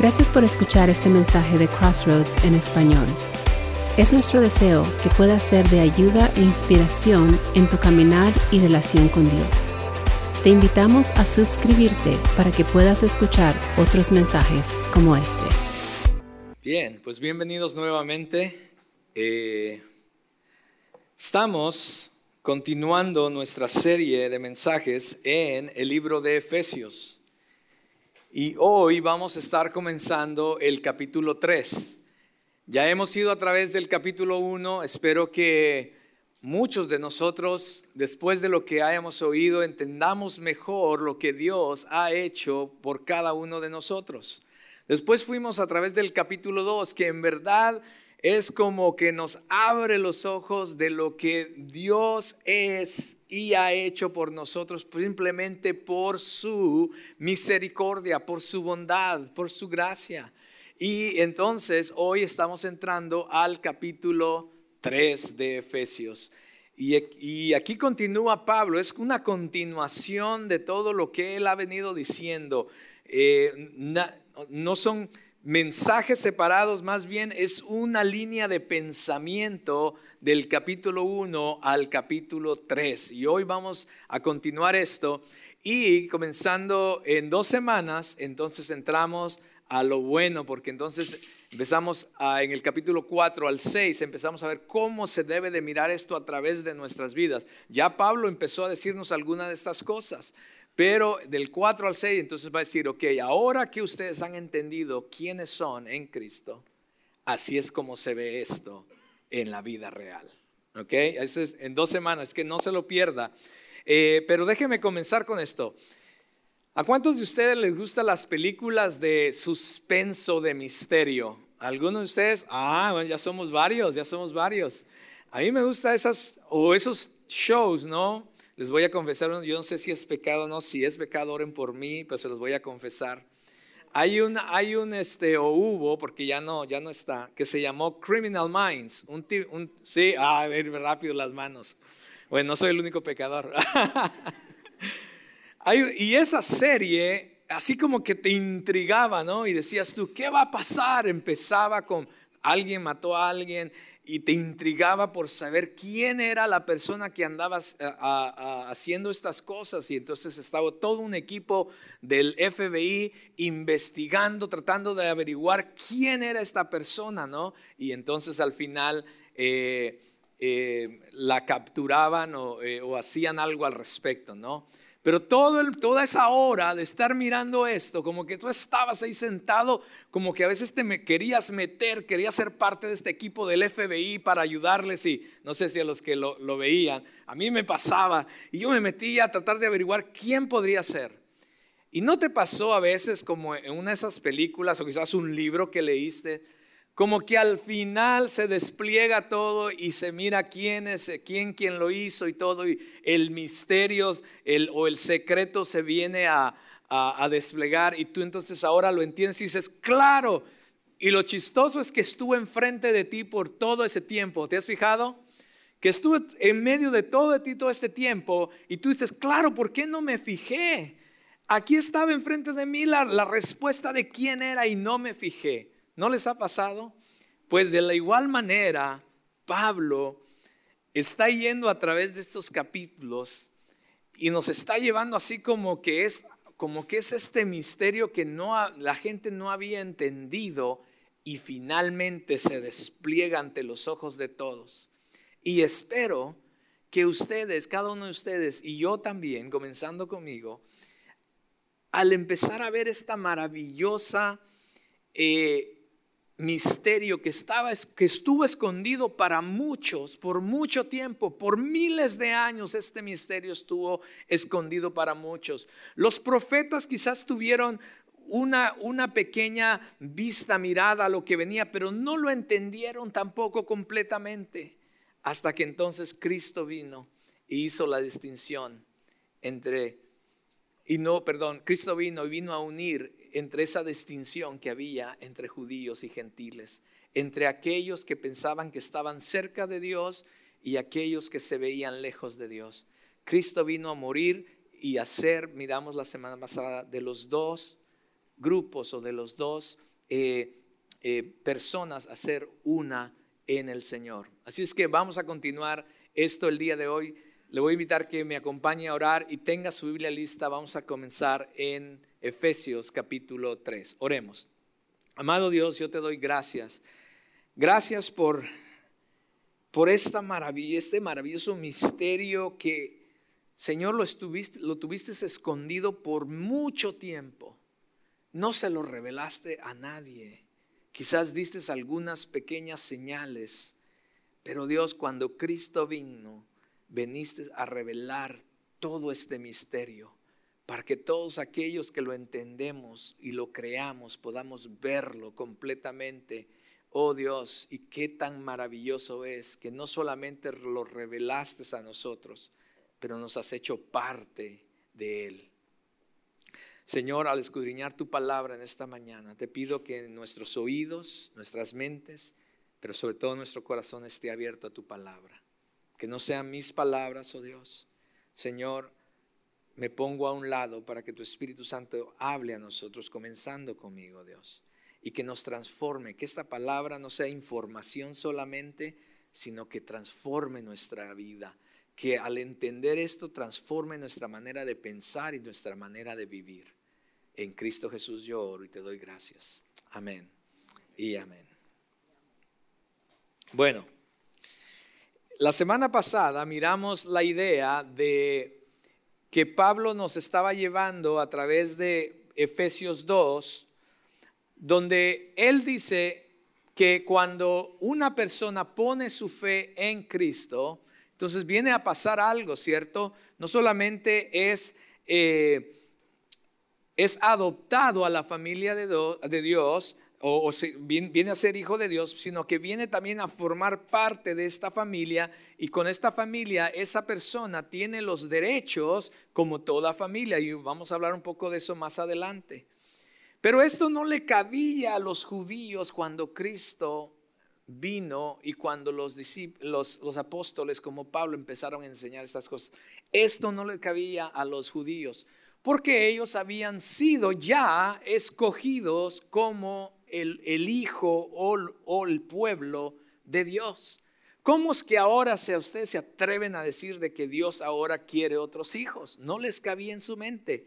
Gracias por escuchar este mensaje de Crossroads en español. Es nuestro deseo que pueda ser de ayuda e inspiración en tu caminar y relación con Dios. Te invitamos a suscribirte para que puedas escuchar otros mensajes como este. Bien, pues bienvenidos nuevamente. Eh, estamos continuando nuestra serie de mensajes en el libro de Efesios. Y hoy vamos a estar comenzando el capítulo 3. Ya hemos ido a través del capítulo 1, espero que muchos de nosotros, después de lo que hayamos oído, entendamos mejor lo que Dios ha hecho por cada uno de nosotros. Después fuimos a través del capítulo 2, que en verdad es como que nos abre los ojos de lo que Dios es y ha hecho por nosotros simplemente por su misericordia, por su bondad, por su gracia. Y entonces hoy estamos entrando al capítulo 3 de Efesios. Y, aquí continúa Pablo, es una continuación de todo lo que él ha venido diciendo. Eh, no son mensajes separados, más bien es una línea de pensamiento del capítulo 1 al capítulo 3. Y hoy vamos a continuar esto y comenzando en dos semanas, entonces entramos a lo bueno, porque entonces empezamos en el capítulo 4 al 6, empezamos a ver cómo se debe de mirar esto a través de nuestras vidas. Ya Pablo empezó a decirnos algunas de estas cosas. Pero del 4 al 6, entonces va a decir, ok, ahora que ustedes han entendido quiénes son en Cristo, así es como se ve esto en la vida real. Ok, eso es en dos semanas, que no se lo pierda. Eh, pero déjenme comenzar con esto. ¿A cuántos de ustedes les gustan las películas de suspenso, de misterio? ¿Algunos de ustedes? Ah, bueno, ya somos varios, ya somos varios. A mí me gustan esas, o esos shows, ¿no? Les voy a confesar, yo no sé si es pecado o no, si es pecado oren por mí, pero se los voy a confesar. Hay un, hay un este, o hubo, porque ya no, ya no está, que se llamó Criminal Minds. Un, un, sí, ah, a ver, rápido las manos. Bueno, no soy el único pecador. y esa serie, así como que te intrigaba, ¿no? Y decías tú, ¿qué va a pasar? Empezaba con alguien mató a alguien y te intrigaba por saber quién era la persona que andaba eh, haciendo estas cosas. Y entonces estaba todo un equipo del FBI investigando, tratando de averiguar quién era esta persona, ¿no? Y entonces al final eh, eh, la capturaban o, o hacían algo al respecto, ¿no? Pero toda esa hora de estar mirando esto, como que tú estabas ahí sentado, como que a veces te me querías meter, querías ser parte de este equipo del FBI para ayudarles y no sé si a los que lo, lo veían, a mí me pasaba y yo me metía a tratar de averiguar quién podría ser. ¿Y no te pasó a veces como en una de esas películas o quizás un libro que leíste? Como que al final se despliega todo y se mira quién es, quién, quién lo hizo y todo, y el misterio el, o el secreto se viene a, a, desplegar y tú entonces ahora lo entiendes y dices, claro, y lo chistoso es que estuvo enfrente de ti por todo ese tiempo, ¿te has fijado? Que estuvo en medio de todo de ti todo este tiempo y tú dices, claro, ¿por qué no me fijé? Aquí estaba enfrente de mí la respuesta de quién era y no me fijé. ¿No les ha pasado? Pues de la igual manera, Pablo está yendo a través de estos capítulos y nos está llevando así como que es como que es este misterio que no la gente no había entendido y finalmente se despliega ante los ojos de todos. Y espero que ustedes, cada uno de ustedes y yo también, comenzando conmigo, al empezar a ver esta maravillosa eh, misterio que, estaba, que estuvo escondido para muchos por mucho tiempo, por miles de años este misterio estuvo escondido para muchos. Los profetas quizás tuvieron una, una pequeña vista, mirada a lo que venía, pero no lo entendieron tampoco completamente hasta que entonces Cristo vino e hizo la distinción entre, y no, perdón, Cristo vino y vino a unir entre esa distinción que había entre judíos y gentiles, entre aquellos que pensaban que estaban cerca de Dios y aquellos que se veían lejos de Dios. Cristo vino a morir y a ser, miramos la semana pasada, de los dos grupos o de los dos eh, eh, personas a ser una en el Señor. Así es que vamos a continuar esto el día de hoy. Le voy a invitar que me acompañe a orar y tenga su Biblia lista. Vamos a comenzar en Efesios capítulo 3. Oremos. Amado Dios, yo te doy gracias. Gracias por, por esta maravilla, este maravilloso misterio que, Señor, lo, estuviste, lo tuviste escondido por mucho tiempo. No se lo revelaste a nadie. Quizás diste algunas pequeñas señales, pero Dios, cuando Cristo vino, veniste a revelar todo este misterio para que todos aquellos que lo entendemos y lo creamos podamos verlo completamente. Oh Dios, y qué tan maravilloso es que no solamente lo revelaste a nosotros, pero nos has hecho parte de Él. Señor, al escudriñar tu palabra en esta mañana, te pido que nuestros oídos, nuestras mentes, pero sobre todo nuestro corazón esté abierto a tu palabra. Que no sean mis palabras, oh Dios. Señor, me pongo a un lado para que tu Espíritu Santo hable a nosotros, comenzando conmigo, Dios, y que nos transforme, que esta palabra no sea información solamente, sino que transforme nuestra vida, que al entender esto transforme nuestra manera de pensar y nuestra manera de vivir. En Cristo Jesús yo oro y te doy gracias. Amén y amén. Bueno, la semana pasada miramos la idea de que Pablo nos estaba llevando a través de Efesios 2, donde él dice que cuando una persona pone su fe en Cristo, entonces viene a pasar algo, ¿cierto? No solamente es... Eh, es adoptado a la familia de, Dios, o, viene a ser hijo de Dios, sino que viene también a formar parte de esta familia y con esta familia esa persona tiene los derechos como toda familia y vamos a hablar un poco de eso más adelante. Pero esto no le cabía a los judíos cuando Cristo vino y cuando los, los, los apóstoles como Pablo empezaron a enseñar estas cosas. Esto no le cabía a los judíos porque ellos habían sido ya escogidos como el, hijo o, el pueblo de Dios. ¿Cómo es que ahora se, ustedes se atreven a decir de que Dios ahora quiere otros hijos? No les cabía en su mente.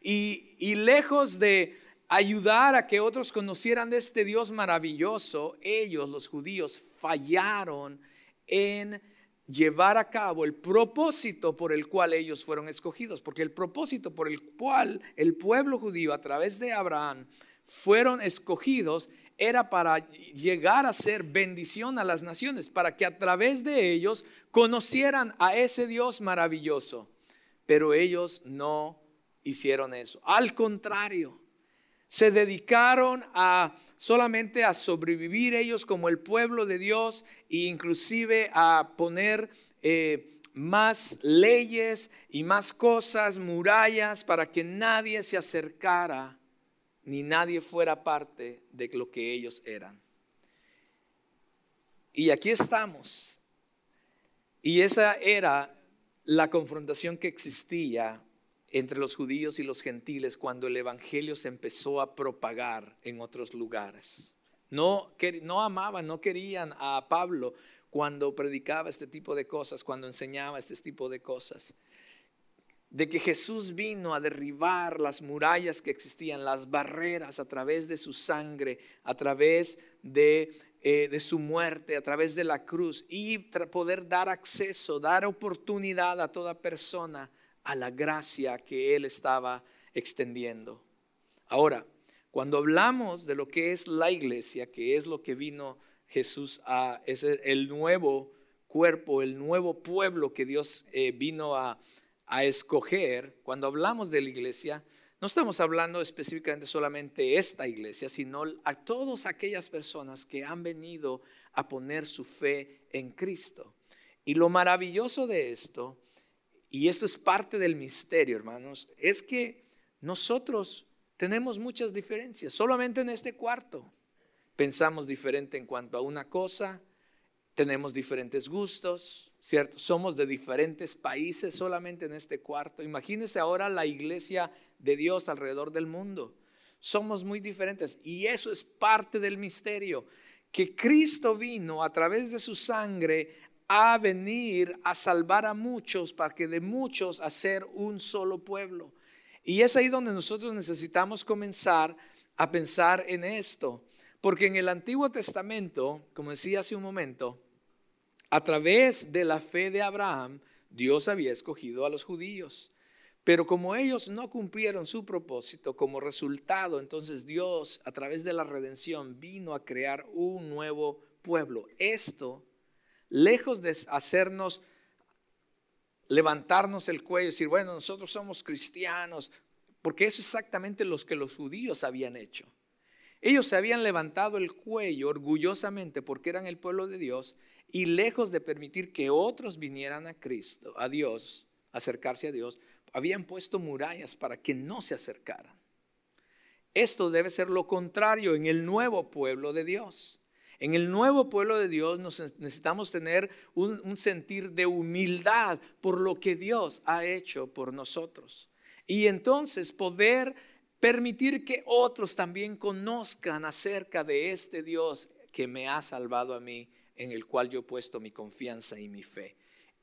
Y, y lejos de ayudar a que otros conocieran de este Dios maravilloso, ellos, los judíos, fallaron en llevar a cabo el propósito por el cual ellos fueron escogidos, porque el propósito por el cual el pueblo judío a través de Abraham fueron escogidos era para llegar a ser bendición a las naciones, para que a través de ellos conocieran a ese Dios maravilloso. Pero ellos no hicieron eso. Al contrario, se dedicaron a solamente a sobrevivir ellos como el pueblo de Dios e inclusive a poner eh, más leyes y más cosas, murallas, para que nadie se acercara ni nadie fuera parte de lo que ellos eran. Y aquí estamos. Y esa era la confrontación que existía entre los judíos y los gentiles cuando el Evangelio se empezó a propagar en otros lugares. No, no amaban, no querían a Pablo cuando predicaba este tipo de cosas, cuando enseñaba este tipo de cosas. De que Jesús vino a derribar las murallas que existían, las barreras a través de su sangre, a través de, eh, su muerte, a través de la cruz y poder dar acceso, dar oportunidad a toda persona a la gracia que Él estaba extendiendo. Ahora, cuando hablamos de lo que es la iglesia, que es lo que vino Jesús a, es el nuevo cuerpo, el nuevo pueblo que Dios eh, vino a, a escoger, cuando hablamos de la iglesia, no estamos hablando específicamente solamente esta iglesia, sino a todas aquellas personas que han venido a poner su fe en Cristo. Y lo maravilloso de esto y esto es parte del misterio, hermanos, es que nosotros tenemos muchas diferencias, solamente en este cuarto. Pensamos diferente en cuanto a una cosa, tenemos diferentes gustos, ¿cierto? Somos de diferentes países solamente en este cuarto. Imagínense ahora la iglesia de Dios alrededor del mundo. somos muy diferentes y eso es parte del misterio, que Cristo vino a través de su sangre a venir a salvar a muchos para que de muchos hacer un solo pueblo. Y es ahí donde nosotros necesitamos comenzar a pensar en esto, porque en el Antiguo Testamento, como decía hace un momento, a través de la fe de Abraham, Dios había escogido a los judíos. Pero como ellos no cumplieron su propósito, como resultado, entonces Dios a través de la redención vino a crear un nuevo pueblo. Esto, lejos de hacernos levantarnos el cuello y decir, bueno, nosotros somos cristianos, porque eso es exactamente lo que los judíos habían hecho. Ellos se habían levantado el cuello orgullosamente porque eran el pueblo de Dios y lejos de permitir que otros vinieran a Cristo, a Dios, acercarse a Dios, habían puesto murallas para que no se acercaran. Esto debe ser lo contrario en el nuevo pueblo de Dios. En el nuevo pueblo de Dios necesitamos tener un, un, sentir de humildad por lo que Dios ha hecho por nosotros. Y entonces poder permitir que otros también conozcan acerca de este Dios que me ha salvado a mí, en el cual yo he puesto mi confianza y mi fe.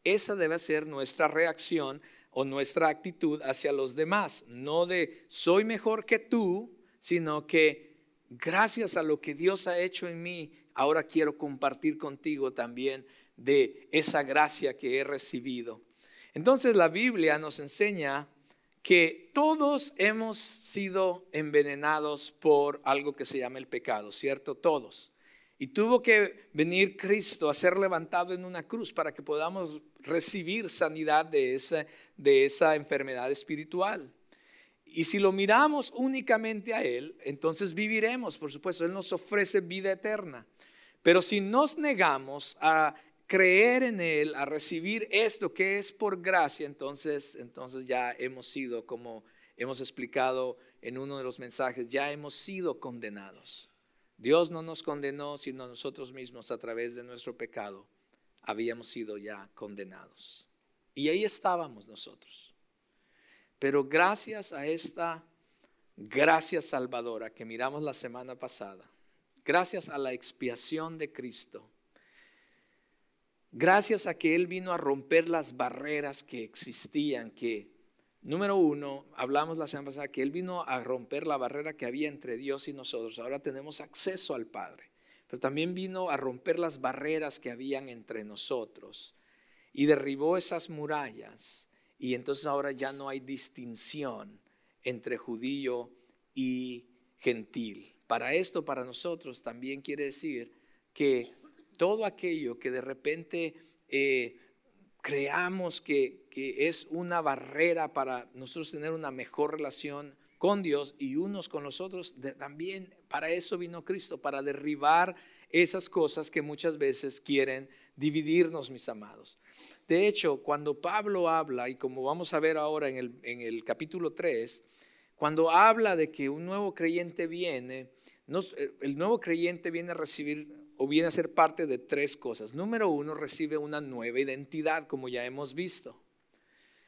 Esa debe ser nuestra reacción o nuestra actitud hacia los demás, no de soy mejor que tú, sino que gracias a lo que Dios ha hecho en mí, ahora quiero compartir contigo también de esa gracia que he recibido. Entonces la Biblia nos enseña que todos hemos sido envenenados por algo que se llama el pecado, ¿cierto? Todos. Y tuvo que venir Cristo a ser levantado en una cruz para que podamos recibir sanidad de esa, de esa enfermedad espiritual. Y si lo miramos únicamente a Él, entonces viviremos, por supuesto, Él nos ofrece vida eterna. Pero si nos negamos a creer en Él, a recibir esto que es por gracia, entonces, entonces ya hemos sido, como hemos explicado en uno de los mensajes, ya hemos sido condenados. Dios no nos condenó, sino nosotros mismos a través de nuestro pecado habíamos sido ya condenados. Y ahí estábamos nosotros. Pero gracias a esta gracia salvadora que miramos la semana pasada, gracias a la expiación de Cristo, gracias a que Él vino a romper las barreras que existían, que Número uno, hablamos la semana pasada que Él vino a romper la barrera que había entre Dios y nosotros. Ahora tenemos acceso al Padre. Pero también vino a romper las barreras que habían entre nosotros. Y derribó esas murallas. Y entonces ahora ya no hay distinción entre judío y gentil. Para esto, para nosotros, también quiere decir que todo aquello que de repente eh, creamos que, es una barrera para nosotros tener una mejor relación con Dios y unos con los otros, también para eso vino Cristo, para derribar esas cosas que muchas veces quieren dividirnos, mis amados. De hecho, cuando Pablo habla, y como vamos a ver ahora en el, capítulo 3, cuando habla de que un nuevo creyente viene, el nuevo creyente viene a recibir o viene a ser parte de tres cosas. Número uno, recibe una nueva identidad, como ya hemos visto.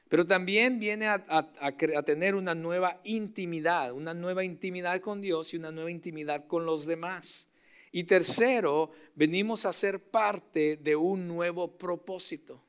Pero también viene a, tener una nueva intimidad, una nueva intimidad con Dios y una nueva intimidad con los demás. Y tercero, venimos a ser parte de un nuevo propósito.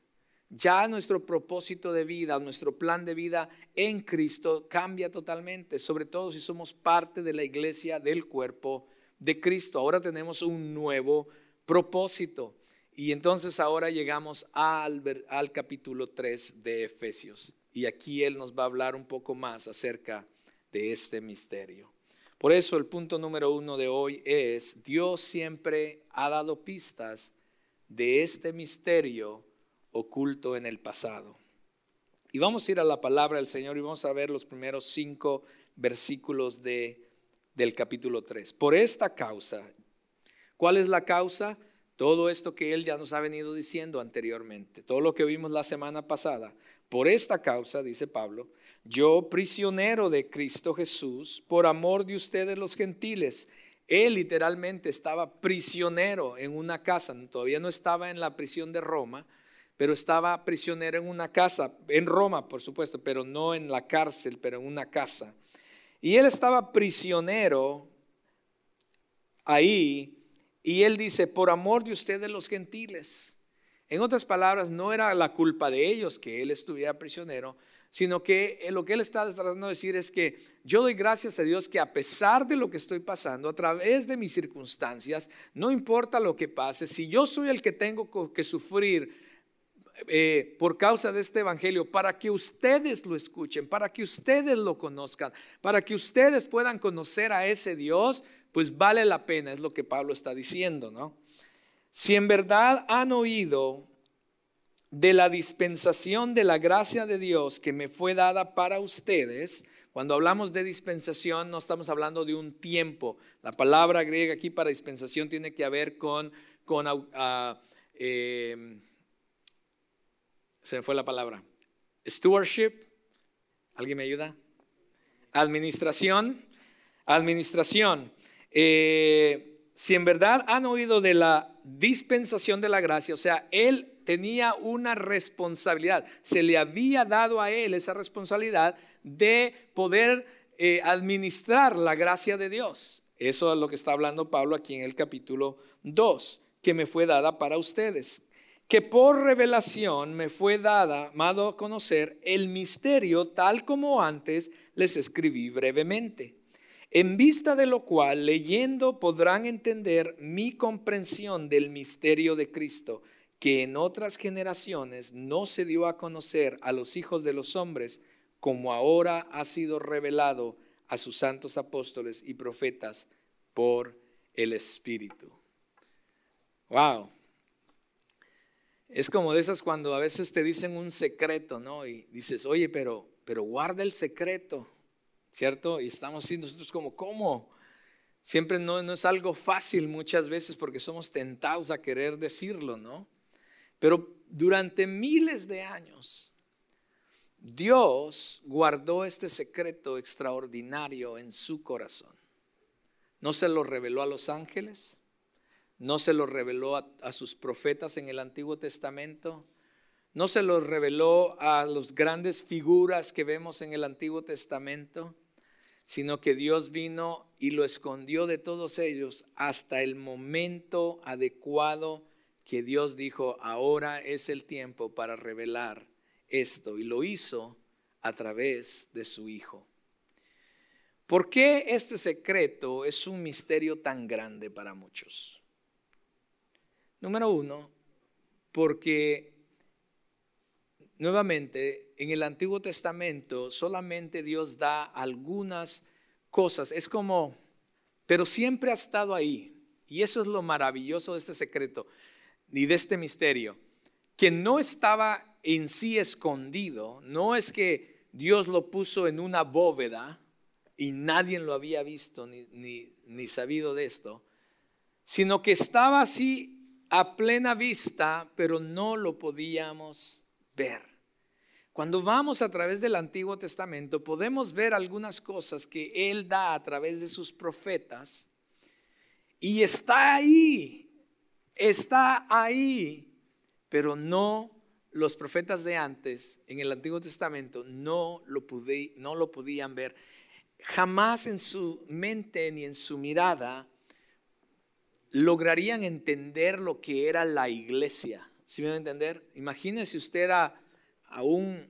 Ya nuestro propósito de vida, nuestro plan de vida en Cristo cambia totalmente, sobre todo si somos parte de la iglesia del cuerpo de Cristo. Ahora tenemos un nuevo propósito. Y entonces ahora llegamos al, capítulo 3 de Efesios. Y aquí Él nos va a hablar un poco más acerca de este misterio. Por eso el punto número uno de hoy es, Dios siempre ha dado pistas de este misterio oculto en el pasado. Y vamos a ir a la palabra del Señor y vamos a ver los primeros cinco versículos de del capítulo 3. Por esta causa, ¿cuál es la causa? Todo esto que él ya nos ha venido diciendo anteriormente, todo lo que vimos la semana pasada. Por esta causa, dice Pablo, yo prisionero de Cristo Jesús, por amor de ustedes los gentiles. Él literalmente estaba prisionero en una casa, todavía no estaba en la prisión de Roma, pero estaba prisionero en una casa, en Roma por supuesto, pero no en la cárcel, pero en una casa Y él estaba prisionero ahí y él dice, por amor de ustedes los gentiles. En otras palabras, no era la culpa de ellos que él estuviera prisionero, sino que lo que él está tratando de decir es que yo doy gracias a Dios que a pesar de lo que estoy pasando, a través de mis circunstancias, no importa lo que pase, si yo soy el que tengo que sufrir eh, por causa de este evangelio, para que ustedes lo escuchen, para que ustedes lo conozcan, para que ustedes puedan conocer a ese Dios, pues vale la pena, es lo que Pablo está diciendo, ¿no? Si en verdad han oído de la dispensación de la gracia de Dios que me fue dada para ustedes, cuando hablamos de dispensación no estamos hablando de un tiempo. La palabra griega aquí para dispensación tiene que ver con, con uh, eh, se me fue la palabra. Stewardship. ¿Alguien me ayuda? Administración. Administración. Eh, si en verdad han oído de la dispensación de la gracia, o sea, él tenía una responsabilidad, se le había dado a él esa responsabilidad de poder eh, administrar la gracia de Dios. Eso es lo que está hablando Pablo aquí en el capítulo 2, que me fue dada para ustedes que por revelación me fue dada, a conocer el misterio tal como antes les escribí brevemente, en vista de lo cual leyendo podrán entender mi comprensión del misterio de Cristo, que en otras generaciones no se dio a conocer a los hijos de los hombres, como ahora ha sido revelado a sus santos apóstoles y profetas por el Espíritu. Wow. Es como de esas cuando a veces te dicen un secreto, ¿no? Y dices, oye, pero, pero guarda el secreto, ¿cierto? Y estamos así nosotros como, ¿cómo? Siempre no, no es algo fácil muchas veces porque somos tentados a querer decirlo, ¿no? Pero durante miles de años, Dios guardó este secreto extraordinario en su corazón. No se lo reveló a los ángeles, no se lo reveló a, sus profetas en el Antiguo Testamento, no se lo reveló a las grandes figuras que vemos en el Antiguo Testamento, sino que Dios vino y lo escondió de todos ellos hasta el momento adecuado que Dios dijo, ahora es el tiempo para revelar esto. Y lo hizo a través de su Hijo. ¿Por qué este secreto es un misterio tan grande para muchos? Número uno, porque nuevamente en el Antiguo Testamento solamente Dios da algunas cosas. Es como, pero siempre ha estado ahí. Y eso es lo maravilloso de este secreto y de este misterio, que no estaba en sí escondido, no es que Dios lo puso en una bóveda y nadie lo había visto ni, ni, ni sabido de esto, sino que estaba así a plena vista, pero no lo podíamos ver. Cuando vamos a través del Antiguo Testamento, podemos ver algunas cosas que Él da a través de sus profetas. Y está ahí, está ahí, pero no los profetas de antes en el Antiguo Testamento no lo, no lo podían ver. Jamás en su mente ni en su mirada lograrían entender lo que era la iglesia. ¿Sí me van a entender? Imagínese usted a, un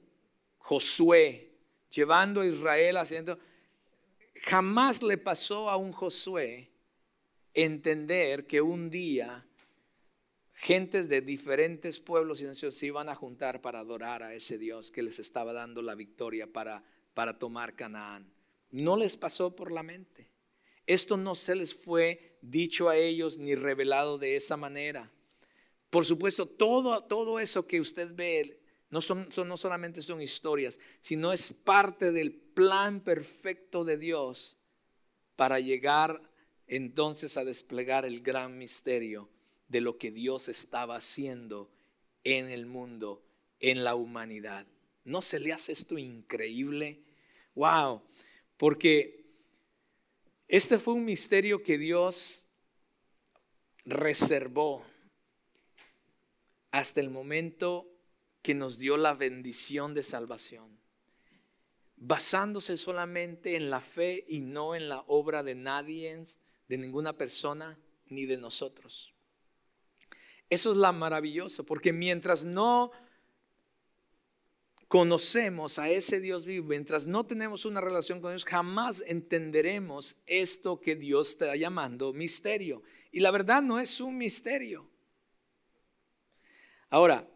Josué llevando a Israel haciendo... Jamás le pasó a un Josué entender que un día gentes de diferentes pueblos y naciones se iban a juntar para adorar a ese Dios que les estaba dando la victoria para, para tomar Canaán. No les pasó por la mente. Esto no se les fue dicho a ellos ni revelado de esa manera. Por supuesto, todo, todo eso que usted ve no, son, no solamente son historias, sino es parte del plan perfecto de Dios para llegar entonces a desplegar el gran misterio de lo que Dios estaba haciendo en el mundo, en la humanidad. ¿No se le hace esto increíble? Wow, porque este fue un misterio que Dios reservó hasta el momento que nos dio la bendición de salvación. basándose solamente en la fe y no en la obra de nadie, de ninguna persona, ni de nosotros. Eso es la maravilloso, porque mientras no conocemos a ese Dios vivo, mientras no tenemos una relación con Dios, jamás entenderemos esto que Dios está llamando misterio. Y la verdad no es un misterio. Ahora,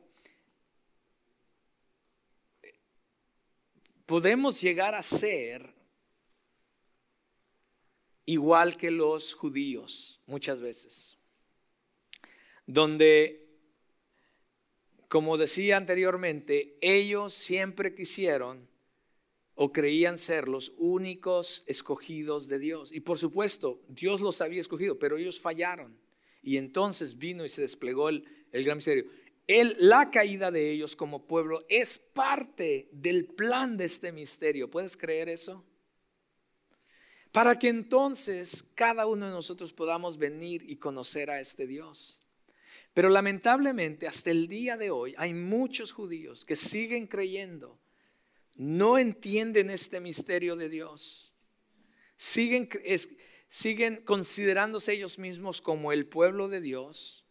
podemos llegar a ser igual que los judíos muchas veces, donde, como decía anteriormente, ellos siempre quisieron o creían ser los únicos escogidos de Dios. Y por supuesto, Dios los había escogido, pero ellos fallaron. Y entonces vino y se desplegó el, gran misterio la caída de ellos como pueblo es parte del plan de este misterio. ¿Puedes creer eso? Para que entonces cada uno de nosotros podamos venir y conocer a este Dios. Pero lamentablemente hasta el día de hoy hay muchos judíos que siguen creyendo, no entienden este misterio de Dios, siguen, siguen considerándose ellos mismos como el pueblo de Dios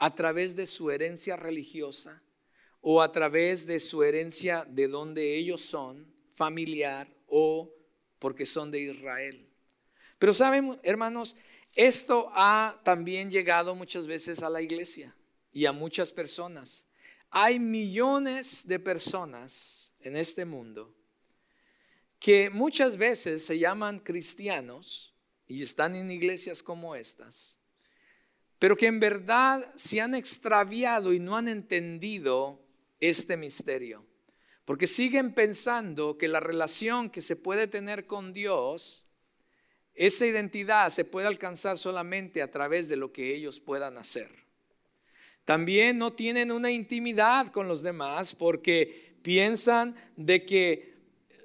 a través de su herencia religiosa o a través de su herencia de donde ellos son, familiar o porque son de Israel. Pero saben, hermanos, esto ha también llegado muchas veces a la iglesia y a muchas personas. Hay millones de personas en este mundo que muchas veces se llaman cristianos y están en iglesias como estas, pero que en verdad se han extraviado y no han entendido este misterio. Porque siguen pensando que la relación que se puede tener con Dios, esa identidad se puede alcanzar solamente a través de lo que ellos puedan hacer. También no tienen una intimidad con los demás porque piensan de que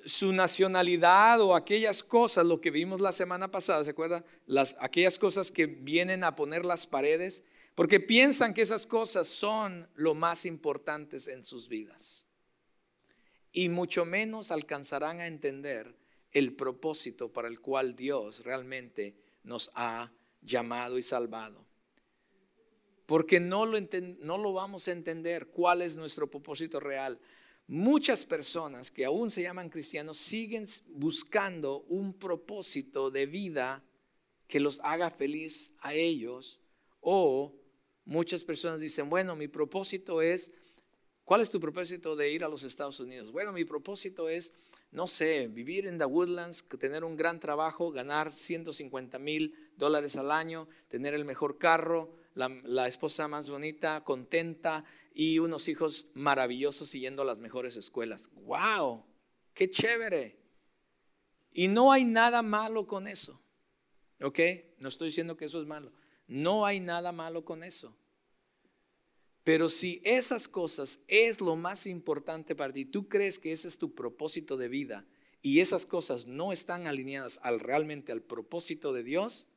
su nacionalidad o aquellas cosas, lo que vimos la semana pasada, ¿se acuerda? Las, aquellas cosas que vienen a poner las paredes, porque piensan que esas cosas son lo más importantes en sus vidas. Y mucho menos alcanzarán a entender el propósito para el cual Dios realmente nos ha llamado y salvado. Porque no lo, no lo vamos a entender cuál es nuestro propósito real Muchas personas que aún se llaman cristianos siguen buscando un propósito de vida que los haga feliz a ellos o muchas personas dicen, bueno, mi propósito es, ¿cuál es tu propósito de ir a los Estados Unidos? Bueno, mi propósito es, no sé, vivir en The Woodlands, tener un gran trabajo, ganar 150 mil dólares al año, tener el mejor carro, la, esposa más bonita, contenta y unos hijos maravillosos siguiendo las mejores escuelas. ¡Wow! ¡Qué chévere! Y no hay nada malo con eso. ¿Ok? No estoy diciendo que eso es malo. No hay nada malo con eso. Pero si esas cosas es lo más importante para ti, tú crees que ese es tu propósito de vida y esas cosas no están alineadas al realmente al propósito de Dios,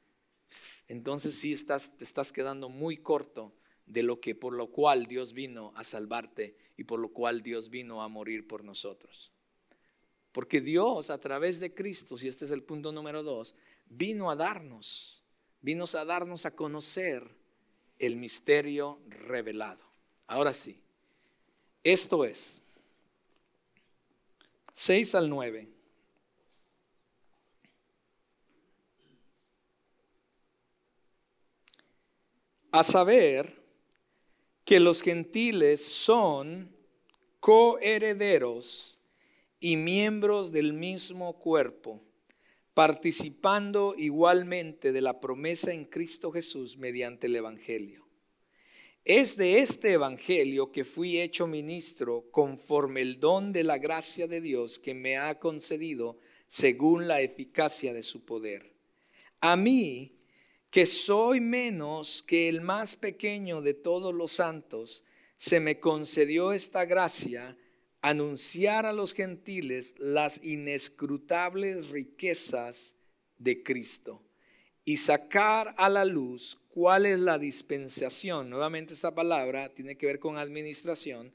entonces sí estás, te estás quedando muy corto de lo que por lo cual Dios vino a salvarte y por lo cual Dios vino a morir por nosotros. Porque Dios a través de Cristo, y este es el punto número dos, vino a darnos, vino a darnos a conocer el misterio revelado. Ahora sí, esto es 6 al 9. A saber que los gentiles son coherederos y miembros del mismo cuerpo, participando igualmente de la promesa en Cristo Jesús mediante el Evangelio. Es de este Evangelio que fui hecho ministro conforme el don de la gracia de Dios que me ha concedido según la eficacia de su poder. A mí, que soy menos que el más pequeño de todos los santos, se me concedió esta gracia, anunciar a los gentiles las inescrutables riquezas de Cristo y sacar a la luz cuál es la dispensación. Nuevamente esta palabra tiene que ver con administración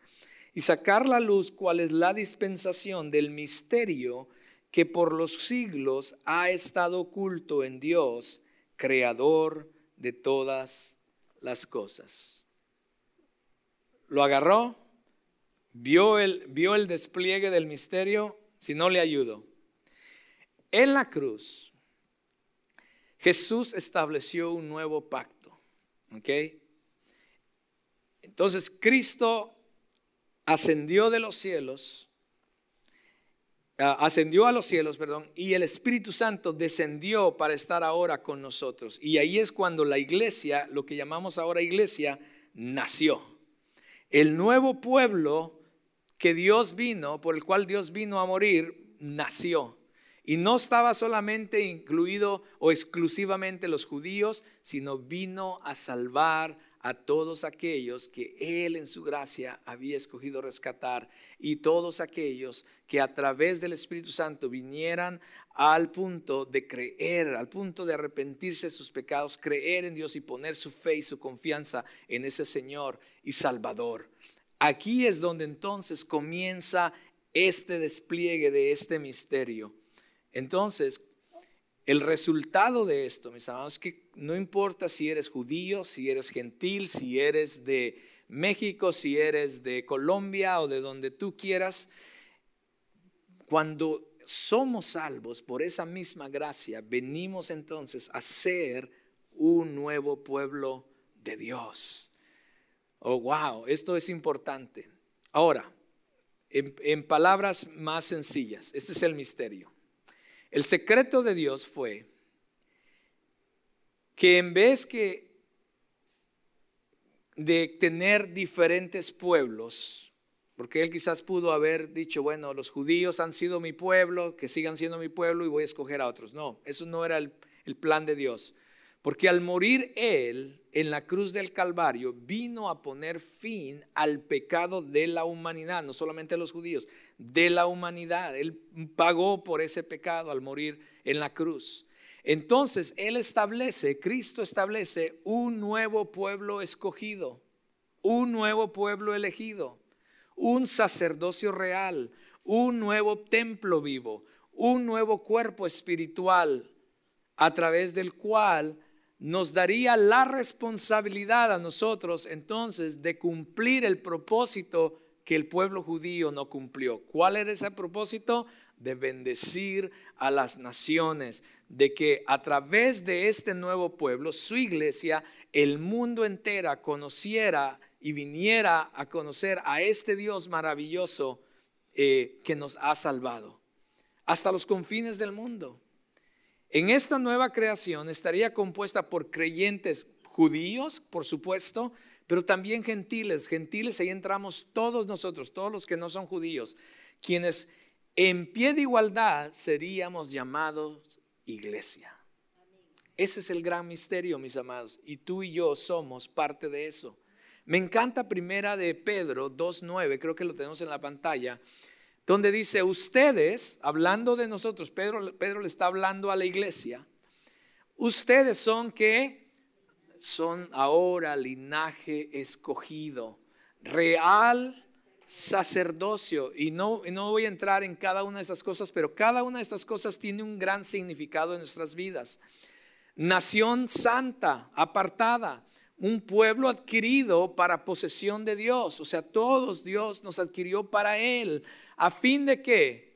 y sacar la luz cuál es la dispensación del misterio que por los siglos ha estado oculto en Dios, creador de todas las cosas. ¿Lo agarró? ¿Vio el, vio el despliegue del misterio? Si no le ayudo. En la cruz, Jesús estableció un nuevo pacto. ¿Ok? Entonces Cristo ascendió de los cielos, ascendió a los cielos, perdón, y el Espíritu Santo descendió para estar ahora con nosotros. Y ahí es cuando la iglesia, lo que llamamos ahora iglesia, nació. El nuevo pueblo que Dios vino, por el cual Dios vino a morir, nació. Y no estaba solamente incluido o exclusivamente los judíos, sino vino a salvar a todos aquellos que Él en su gracia había escogido rescatar y todos aquellos que a través del Espíritu Santo vinieran al punto de creer, al punto de arrepentirse de sus pecados, creer en Dios y poner su fe y su confianza en ese Señor y Salvador. Aquí es donde entonces comienza este despliegue de este misterio. Entonces, el resultado de esto, mis amados, es que no importa si eres judío, si eres gentil, si eres de México, si eres de Colombia o de donde tú quieras, cuando somos salvos por esa misma gracia, venimos entonces a ser un nuevo pueblo de Dios. Oh, wow, esto es importante. Ahora, en, en palabras más sencillas, este es el misterio. El secreto de Dios fue que en vez que de tener diferentes pueblos, porque él quizás pudo haber dicho, bueno, los judíos han sido mi pueblo, que sigan siendo mi pueblo y voy a escoger a otros. No, eso no era el, el plan de Dios. Porque al morir Él en la cruz del Calvario, vino a poner fin al pecado de la humanidad, no solamente los judíos, de la humanidad. Él pagó por ese pecado al morir en la cruz. Entonces, Él establece, Cristo establece un nuevo pueblo escogido, un nuevo pueblo elegido, un sacerdocio real, un nuevo templo vivo, un nuevo cuerpo espiritual a través del cual nos daría la responsabilidad a nosotros entonces de cumplir el propósito que el pueblo judío no cumplió. ¿Cuál era ese propósito? De bendecir a las naciones, de que a través de este nuevo pueblo, su iglesia, el mundo entera conociera y viniera a conocer a este Dios maravilloso eh, que nos ha salvado, hasta los confines del mundo. En esta nueva creación estaría compuesta por creyentes judíos, por supuesto, pero también gentiles. Gentiles, ahí entramos todos nosotros, todos los que no son judíos, quienes en pie de igualdad seríamos llamados iglesia. Ese es el gran misterio, mis amados, y tú y yo somos parte de eso. Me encanta primera de Pedro 2.9, creo que lo tenemos en la pantalla, donde dice, ustedes, hablando de nosotros, Pedro, Pedro le está hablando a la iglesia, ustedes son que son ahora linaje escogido, real sacerdocio. Y no, no voy a entrar en cada una de estas cosas, pero cada una de estas cosas tiene un gran significado en nuestras vidas. Nación santa, apartada, un pueblo adquirido para posesión de Dios. O sea, todos Dios nos adquirió para Él ¿A fin de qué?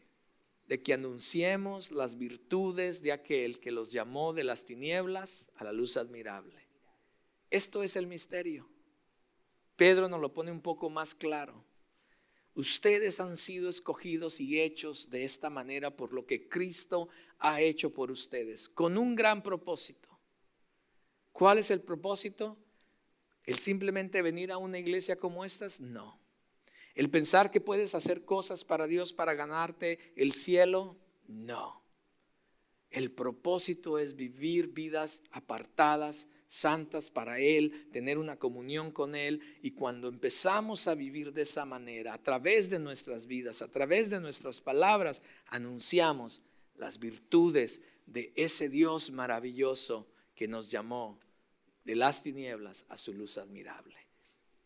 De que anunciemos las virtudes de aquel que los llamó de las tinieblas a la luz admirable. Esto es el misterio. Pedro nos lo pone un poco más claro. Ustedes han sido escogidos y hechos de esta manera por lo que Cristo ha hecho por ustedes, con un gran propósito. ¿Cuál es el propósito? ¿El simplemente venir a una iglesia como estas? No. El pensar que puedes hacer cosas para Dios para ganarte el cielo, no. El propósito es vivir vidas apartadas, santas para Él, tener una comunión con Él. Y cuando empezamos a vivir de esa manera, a través de nuestras vidas, a través de nuestras palabras, anunciamos las virtudes de ese Dios maravilloso que nos llamó de las tinieblas a su luz admirable.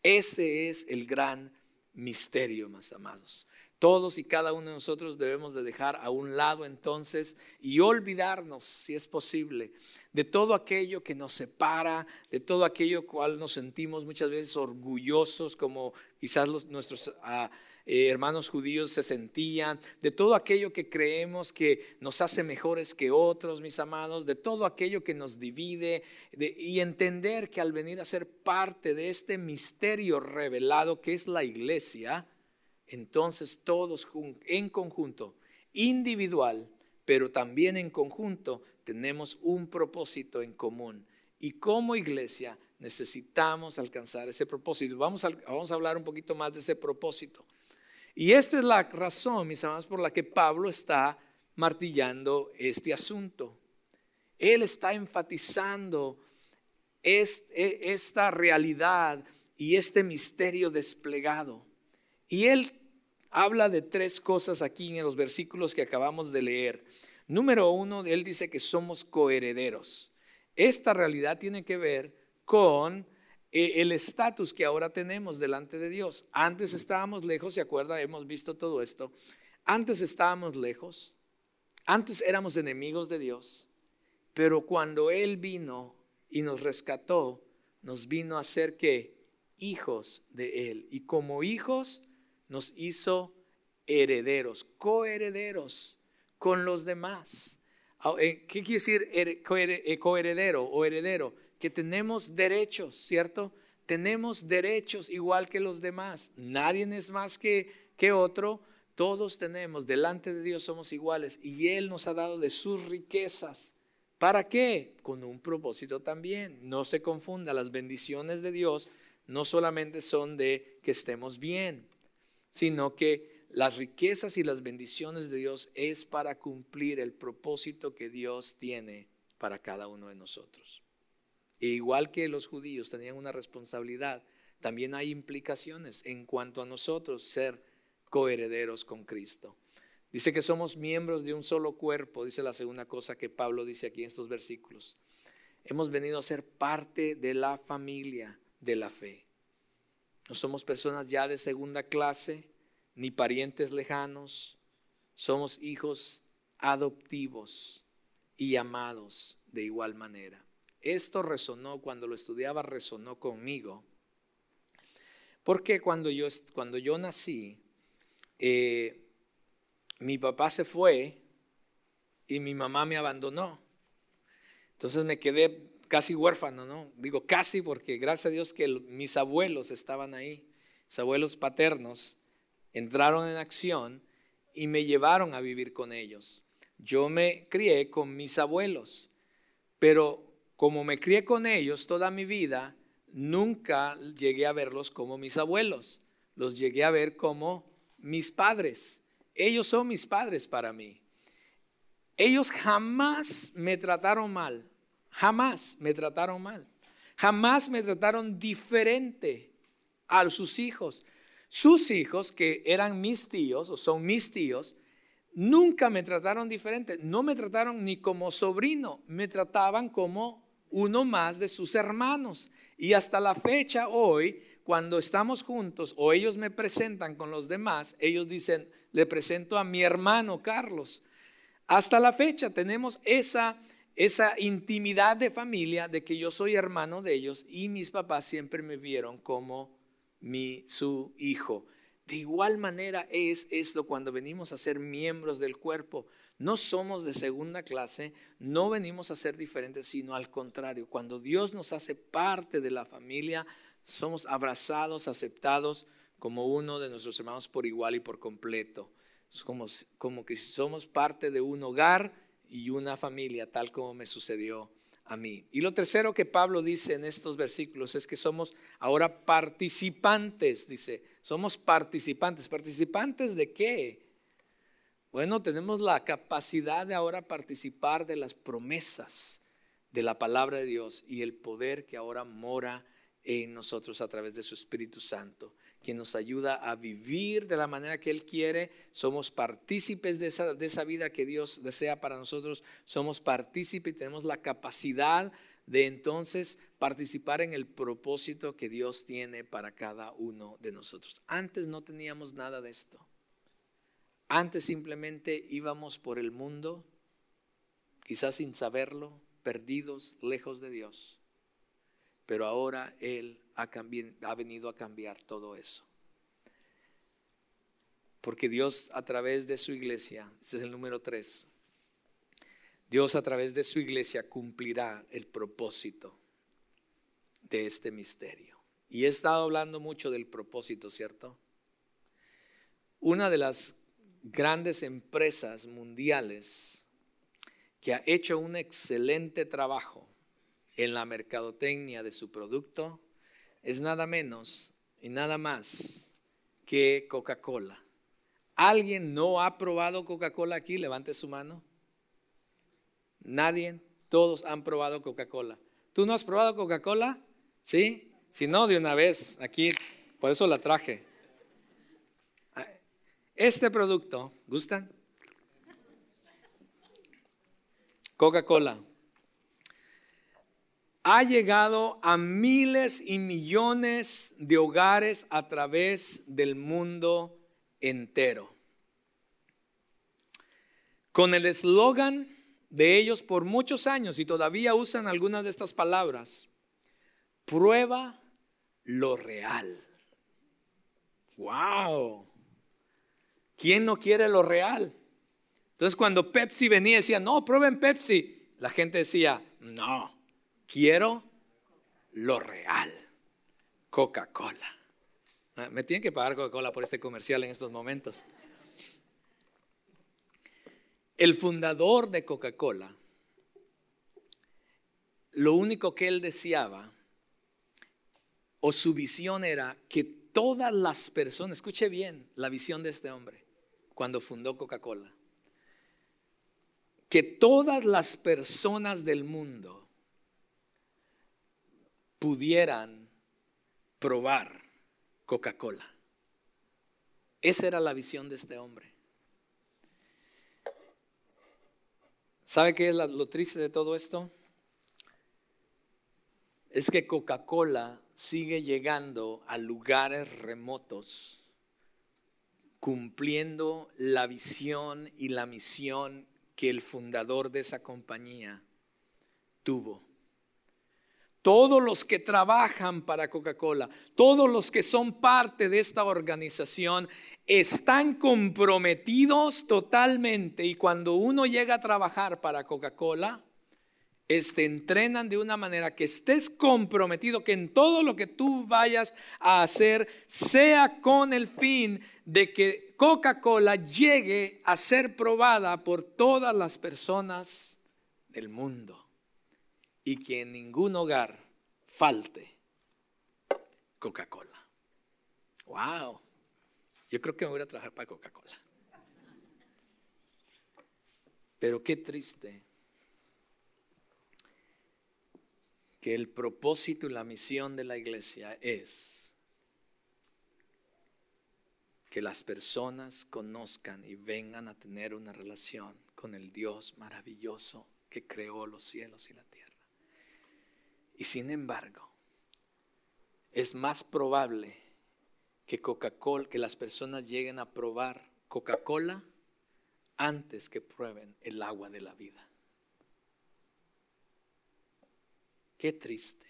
Ese es el gran misterio, más amados. Todos y cada uno de nosotros debemos de dejar a un lado entonces y olvidarnos, si es posible, de todo aquello que nos separa, de todo aquello cual nos sentimos muchas veces orgullosos, como quizás nuestros ah, eh, hermanos judíos se sentían, de todo aquello que creemos que nos hace mejores que otros, mis amados, de todo aquello que nos divide, y entender que al venir a ser parte de este misterio revelado que es la iglesia, entonces todos en conjunto, individual, pero también en conjunto, tenemos un propósito en común. Y como iglesia necesitamos alcanzar ese propósito. Vamos a, vamos a hablar un poquito más de ese propósito. Y esta es la razón, mis amados, por la que Pablo está martillando este asunto. Él está enfatizando e, esta realidad y este misterio desplegado. Y él habla de tres cosas aquí en los versículos que acabamos de leer. Número uno, él dice que somos coherederos. Esta realidad tiene que ver con eh, el estatus que ahora tenemos delante de Dios. Antes estábamos lejos, ¿se acuerda? Hemos visto todo esto. Antes estábamos lejos, antes éramos enemigos de Dios, pero cuando Él vino y nos rescató, nos vino a ser que hijos de Él. Y como hijos nos hizo herederos, coherederos con los demás. Ah, eh, ¿Qué quiere decir eh, coheredero o heredero? Que tenemos derechos, ¿cierto? Tenemos derechos igual que los demás. Nadie es más que, que otro. Todos tenemos, delante de Dios somos iguales y Él nos ha dado de sus riquezas. ¿Para qué? Con un propósito también. No se confunda, las bendiciones de Dios no solamente son de que estemos bien, sino que las riquezas y las bendiciones de Dios es para cumplir el propósito que Dios tiene para cada uno de nosotros. E igual que los judíos tenían una responsabilidad, también hay implicaciones en cuanto a nosotros ser coherederos con Cristo. Dice que somos miembros de un solo cuerpo, dice la segunda cosa que Pablo dice aquí en estos versículos. Hemos venido a ser parte de la familia de la fe. No somos personas ya de segunda clase, ni parientes lejanos. Somos hijos adoptivos y amados de igual manera. Esto resonó cuando lo estudiaba, resonó conmigo. Porque cuando yo, cuando yo nací, eh, mi papá se fue y mi mamá me abandonó. Entonces me quedé casi huérfano, ¿no? Digo casi porque gracias a Dios que mis abuelos estaban ahí, mis abuelos paternos entraron en acción y me llevaron a vivir con ellos. Yo me crié con mis abuelos, pero como me crié con ellos toda mi vida, nunca llegué a verlos como mis abuelos, los llegué a ver como mis padres. Ellos son mis padres para mí. Ellos jamás me trataron mal Jamás me trataron mal. Jamás me trataron diferente a sus hijos. Sus hijos, que eran mis tíos o son mis tíos, nunca me trataron diferente. No me trataron ni como sobrino, me trataban como uno más de sus hermanos. Y hasta la fecha hoy, cuando estamos juntos o ellos me presentan con los demás, ellos dicen, le presento a mi hermano Carlos. Hasta la fecha tenemos esa esa intimidad de familia de que yo soy hermano de ellos y mis papás siempre me vieron como mi, su hijo. De igual manera es esto cuando venimos a ser miembros del cuerpo. No somos de segunda clase, no venimos a ser diferentes, sino al contrario. Cuando Dios nos hace parte de la familia, somos abrazados, aceptados como uno de nuestros hermanos por igual y por completo. Es como, como que somos parte de un hogar y una familia, tal como me sucedió a mí. Y lo tercero que Pablo dice en estos versículos es que somos ahora participantes, dice, somos participantes. ¿Participantes de qué? Bueno, tenemos la capacidad de ahora participar de las promesas de la palabra de Dios y el poder que ahora mora en nosotros a través de su Espíritu Santo. Quien nos ayuda a vivir de la manera que Él quiere. Somos partícipes de esa, de esa vida que Dios desea para nosotros. Somos partícipes y tenemos la capacidad de entonces participar en el propósito que Dios tiene para cada uno de nosotros. Antes no teníamos nada de esto. Antes simplemente íbamos por el mundo, quizás sin saberlo, perdidos, lejos de Dios. Pero ahora Él ha, venido a cambiar todo eso. Porque Dios a través de su iglesia, este es el número tres, Dios a través de su iglesia cumplirá el propósito de este misterio. Y he estado hablando mucho del propósito, ¿cierto? Una de las grandes empresas mundiales que ha hecho un excelente trabajo en la mercadotecnia de su producto es nada menos y nada más que Coca-Cola. ¿Alguien no ha probado Coca-Cola aquí? Levante su mano. Nadie, todos han probado Coca-Cola. ¿Tú no has probado Coca-Cola? ¿Sí? Si no, de una vez, aquí, por eso la traje. Este producto, ¿gustan? Coca-Cola. Ha llegado a miles y millones de hogares a través del mundo entero. Con el eslogan de ellos por muchos años y todavía usan algunas de estas palabras. Prueba lo real. ¡Wow! ¿Quién no quiere lo real? Entonces cuando Pepsi venía y decía, no, prueben Pepsi, la gente decía, no, quiero lo real. Coca-Cola. Ah, me tienen que pagar Coca-Cola por este comercial en estos momentos. El fundador de Coca-Cola, lo único que él deseaba, o su visión era que todas las personas, escuche bien la visión de este hombre cuando fundó Coca-Cola, que todas las personas del mundo pudieran probar Coca-Cola. Esa era la visión de este hombre. ¿Sabe qué es lo triste de todo esto? Es que Coca-Cola sigue llegando a lugares remotos, cumpliendo la visión y la misión que el fundador de esa compañía tuvo. Todos los que trabajan para Coca-Cola, todos los que son parte de esta organización están comprometidos totalmente. Y cuando uno llega a trabajar para Coca-Cola, este, entrenan de una manera que estés comprometido, que en todo lo que tú vayas a hacer sea con el fin de que Coca-Cola llegue a ser probada por todas las personas del mundo y que en ningún hogar falte Coca-Cola. Wow. Yo creo que me voy a trabajar para Coca-Cola. Pero qué triste que el propósito y la misión de la iglesia es que las personas conozcan y vengan a tener una relación con el Dios maravilloso que creó los cielos y la tierra. Y sin embargo, es más probable que Coca-Cola, que las personas lleguen a probar Coca-Cola antes que prueben el agua de la vida. Qué triste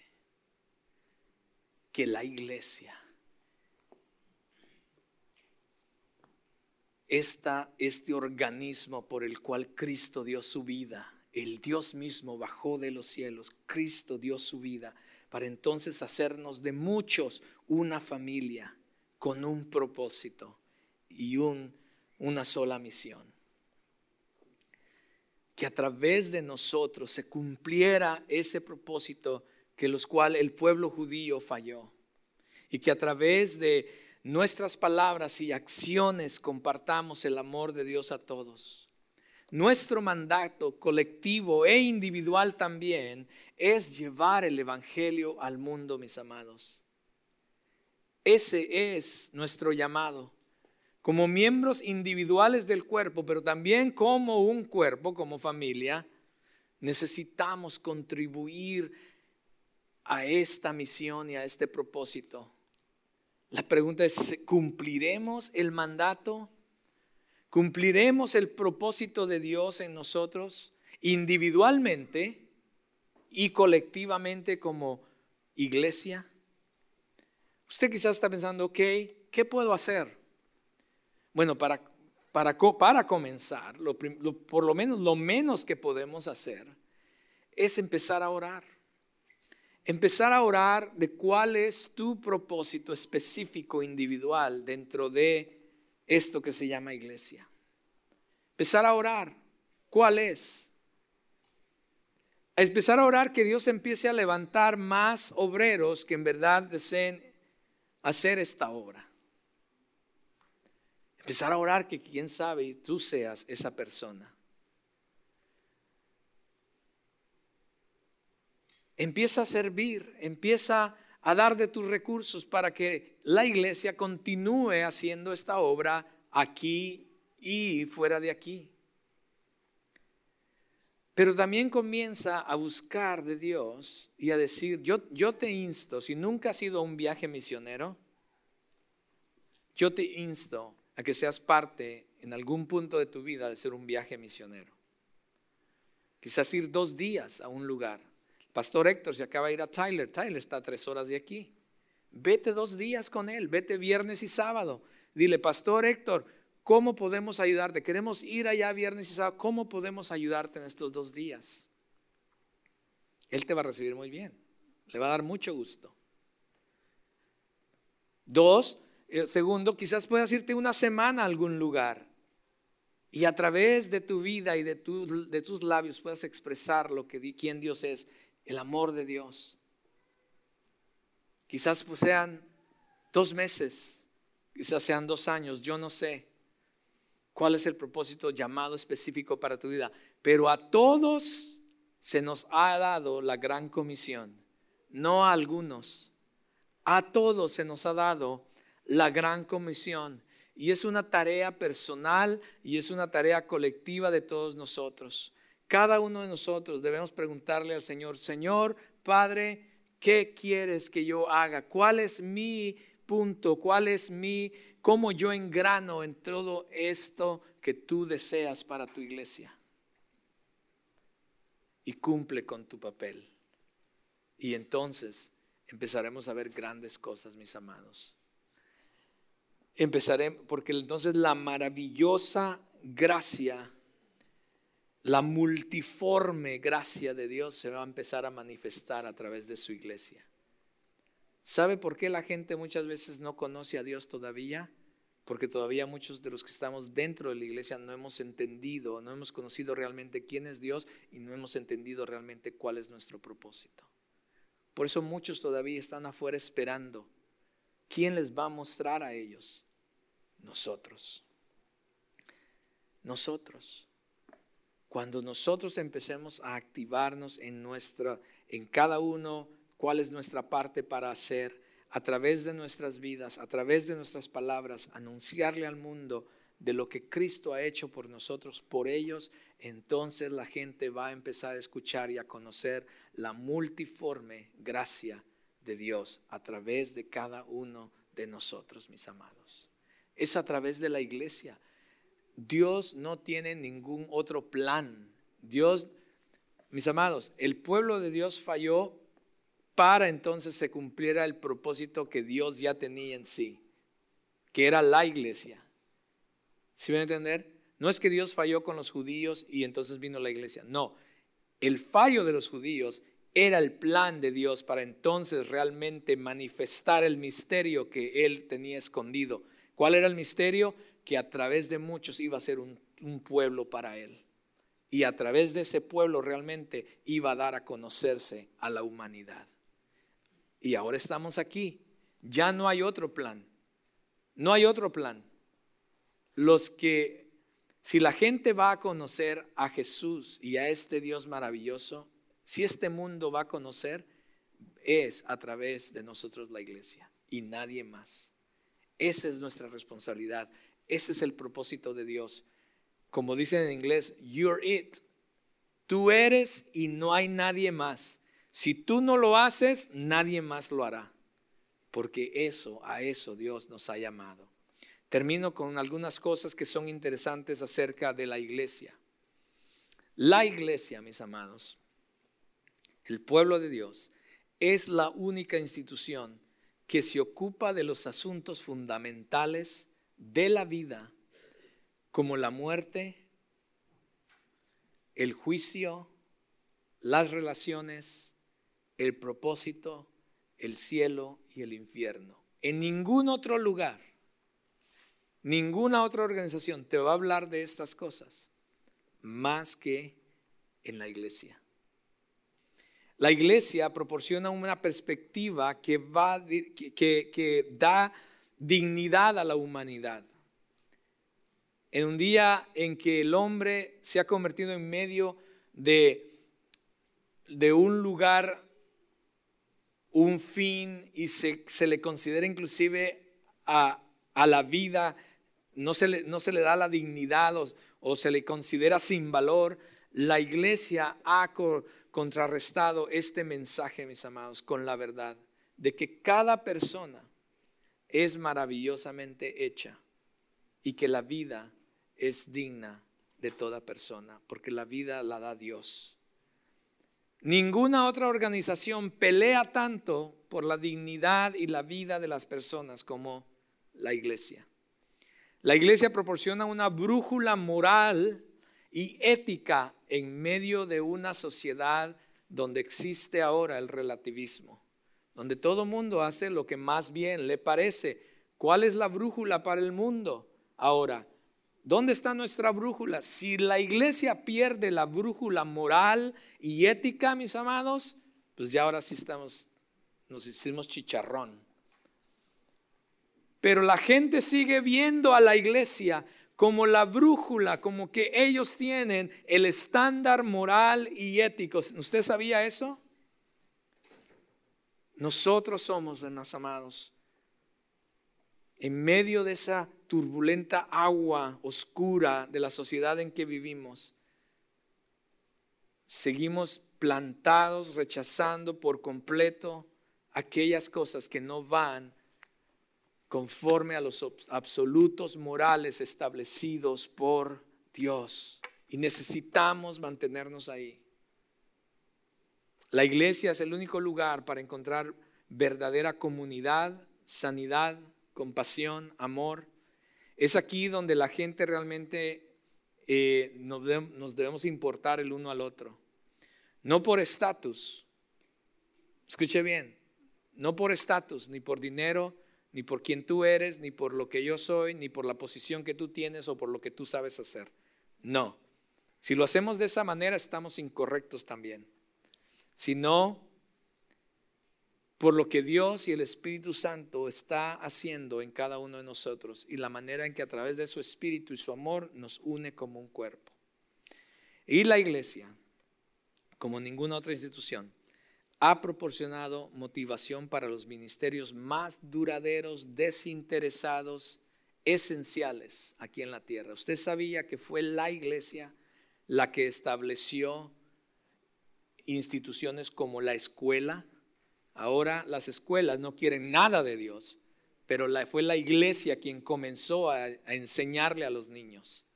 que la iglesia, esta, este organismo por el cual Cristo dio su vida, el Dios mismo bajó de los cielos, Cristo dio su vida para entonces hacernos de muchos una familia con un propósito y un, una sola misión. Que a través de nosotros se cumpliera ese propósito que los cual el pueblo judío falló. Y que a través de nuestras palabras y acciones compartamos el amor de Dios a todos. Nuestro mandato colectivo e individual también es llevar el Evangelio al mundo, mis amados Ese es nuestro llamado. Como miembros individuales del cuerpo, pero también como un cuerpo, como familia, necesitamos contribuir a esta misión y a este propósito. La pregunta es, ¿cumpliremos el mandato? ¿Cumpliremos el propósito de Dios en nosotros individualmente y colectivamente como iglesia? Usted quizás está pensando, ok, ¿qué puedo hacer? Bueno, para, para, para comenzar, por lo menos lo menos que podemos hacer es empezar a orar. Empezar a orar de cuál es tu propósito específico, individual, dentro de esto que se llama iglesia. Empezar a orar. ¿Cuál es? empezar a orar que Dios empiece a levantar más obreros que en verdad deseen hacer esta obra. Empezar a orar que quién sabe tú seas esa persona. Empieza a servir, empieza a dar de tus recursos para que la iglesia continúe haciendo esta obra aquí y fuera de aquí. Pero también comienza a buscar de Dios y a decir, yo, yo te insto, si nunca has ido a un viaje misionero, yo te insto a que seas parte en algún punto de tu vida de ser un viaje misionero. Quizás ir dos días a un lugar. Pastor Héctor se acaba de ir a Tyler. Tyler está a tres horas de aquí. Vete dos días con él. Vete viernes y sábado. Dile, Pastor Héctor, ¿Cómo podemos ayudarte? Queremos ir allá viernes y sábado. ¿Cómo podemos ayudarte en estos dos días? Él te va a recibir muy bien. Le va a dar mucho gusto. Dos, eh, segundo, quizás puedas irte una semana a algún lugar y a través de tu vida y de, de tus labios puedas expresar lo que quién Dios es, el amor de Dios. Quizás pues sean dos meses, quizás sean dos años, yo no sé cuál es el propósito llamado específico para tu vida. Pero a todos se nos ha dado la gran comisión, no a algunos. A todos se nos ha dado la gran comisión. Y es una tarea personal y es una tarea colectiva de todos nosotros. Cada uno de nosotros debemos preguntarle al Señor, Señor, Padre, ¿qué quieres que yo haga? ¿Cuál es mi punto? ¿Cuál es mi cómo yo engrano en todo esto que tú deseas para tu iglesia. Y cumple con tu papel. Y entonces empezaremos a ver grandes cosas, mis amados. Empezaremos, porque entonces la maravillosa gracia, la multiforme gracia de Dios se va a empezar a manifestar a través de su iglesia. ¿Sabe por qué la gente muchas veces no conoce a Dios todavía? Porque todavía muchos de los que estamos dentro de la iglesia no hemos entendido, no hemos conocido realmente quién es Dios y no hemos entendido realmente cuál es nuestro propósito. Por eso muchos todavía están afuera esperando. ¿Quién les va a mostrar a ellos? Nosotros. Nosotros. Cuando nosotros empecemos a activarnos en nuestra, en cada uno cuál es nuestra parte para hacer a través de nuestras vidas, a través de nuestras palabras, anunciarle al mundo de lo que Cristo ha hecho por nosotros, por ellos, entonces la gente va a empezar a escuchar y a conocer la multiforme gracia de Dios a través de cada uno de nosotros, mis amados. Es a través de la iglesia. Dios no tiene ningún otro plan. Dios, mis amados, el pueblo de Dios falló para entonces se cumpliera el propósito que Dios ya tenía en sí, que era la iglesia. ¿Sí van a entender? No es que Dios falló con los judíos y entonces vino la iglesia. No, el fallo de los judíos era el plan de Dios para entonces realmente manifestar el misterio que Él tenía escondido. ¿Cuál era el misterio? Que a través de muchos iba a ser un, pueblo para Él. Y a través de ese pueblo realmente iba a dar a conocerse a la humanidad. Y ahora estamos aquí. Ya no hay otro plan. No hay otro plan. Los que, si la gente va a conocer a Jesús y a este Dios maravilloso, si este mundo va a conocer, es a través de nosotros la iglesia. y nadie más. Esa es nuestra responsabilidad. Ese es el propósito de Dios. Como dicen en inglés, you're it. Tú eres y no hay nadie más. Si tú no lo haces, nadie más lo hará. Porque eso, a eso Dios nos ha llamado. Termino con algunas cosas que son interesantes acerca de la iglesia. La iglesia, mis amados, el pueblo de Dios, es la única institución que se ocupa de los asuntos fundamentales de la vida, como la muerte, el juicio, las relaciones, el propósito, el cielo y el infierno. En ningún otro lugar, ninguna otra organización te va a hablar de estas cosas más que en la iglesia. La iglesia proporciona una perspectiva que, va, que, da dignidad a la humanidad. En un día en que el hombre se ha convertido en medio de, de un lugar, un fin, y se, le considera inclusive a, la vida, no se, le, no se, le, da la dignidad o, o se le considera sin valor, la iglesia ha contrarrestado este mensaje, mis amados, con la verdad de que cada persona es maravillosamente hecha y que la vida es digna de toda persona, porque la vida la da Dios. Ninguna otra organización pelea tanto por la dignidad y la vida de las personas como la iglesia. La iglesia proporciona una brújula moral y ética en medio de una sociedad donde existe ahora el relativismo, donde todo mundo hace lo que más bien le parece. ¿Cuál es la brújula para el mundo ahora? ¿Dónde está nuestra brújula? Si la iglesia pierde la brújula moral y ética, mis amados, pues ya ahora sí estamos, nos hicimos chicharrón. Pero la gente sigue viendo a la iglesia como la brújula, como que ellos tienen el estándar moral y ético. ¿Usted sabía eso? Nosotros somos, hermanos amados, en medio de esa turbulenta agua oscura de la sociedad en que vivimos, seguimos plantados, rechazando por completo aquellas cosas que no van conforme a los absolutos morales establecidos por Dios. Y necesitamos mantenernos ahí. La iglesia es el único lugar para encontrar verdadera comunidad, sanidad, compasión, amor. Es aquí donde la gente realmente eh, nos, nos debemos importar el uno al otro. No por estatus. Escuche bien. No por estatus, ni por dinero, ni por quien tú eres, ni por lo que yo soy, ni por la posición que tú tienes o por lo que tú sabes hacer. No. Si lo hacemos de esa manera, estamos incorrectos también. Sino por lo que Dios y el Espíritu Santo está haciendo en cada uno de nosotros y la manera en que a través de su Espíritu y su amor nos une como un cuerpo. Y la iglesia, como ninguna otra institución, ha proporcionado motivación para los ministerios más duraderos, desinteresados, esenciales aquí en la tierra. Usted sabía que fue la iglesia la que estableció instituciones como la escuela. Ahora las escuelas no quieren nada de Dios, pero fue la iglesia quien comenzó a enseñarle a los niños.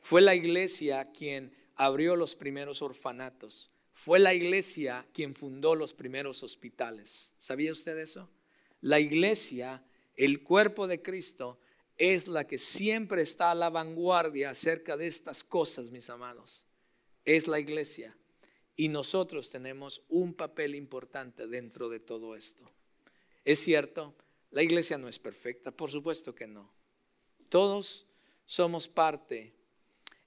Fue la iglesia quien abrió los primeros orfanatos. Fue la iglesia quien fundó los primeros hospitales. ¿Sabía usted eso? La iglesia, el cuerpo de Cristo, es la que siempre está a la vanguardia acerca de estas cosas, mis amados. Es la iglesia. Y nosotros tenemos un papel importante dentro de todo esto. Es cierto, la iglesia no es perfecta, por supuesto que no. Todos somos parte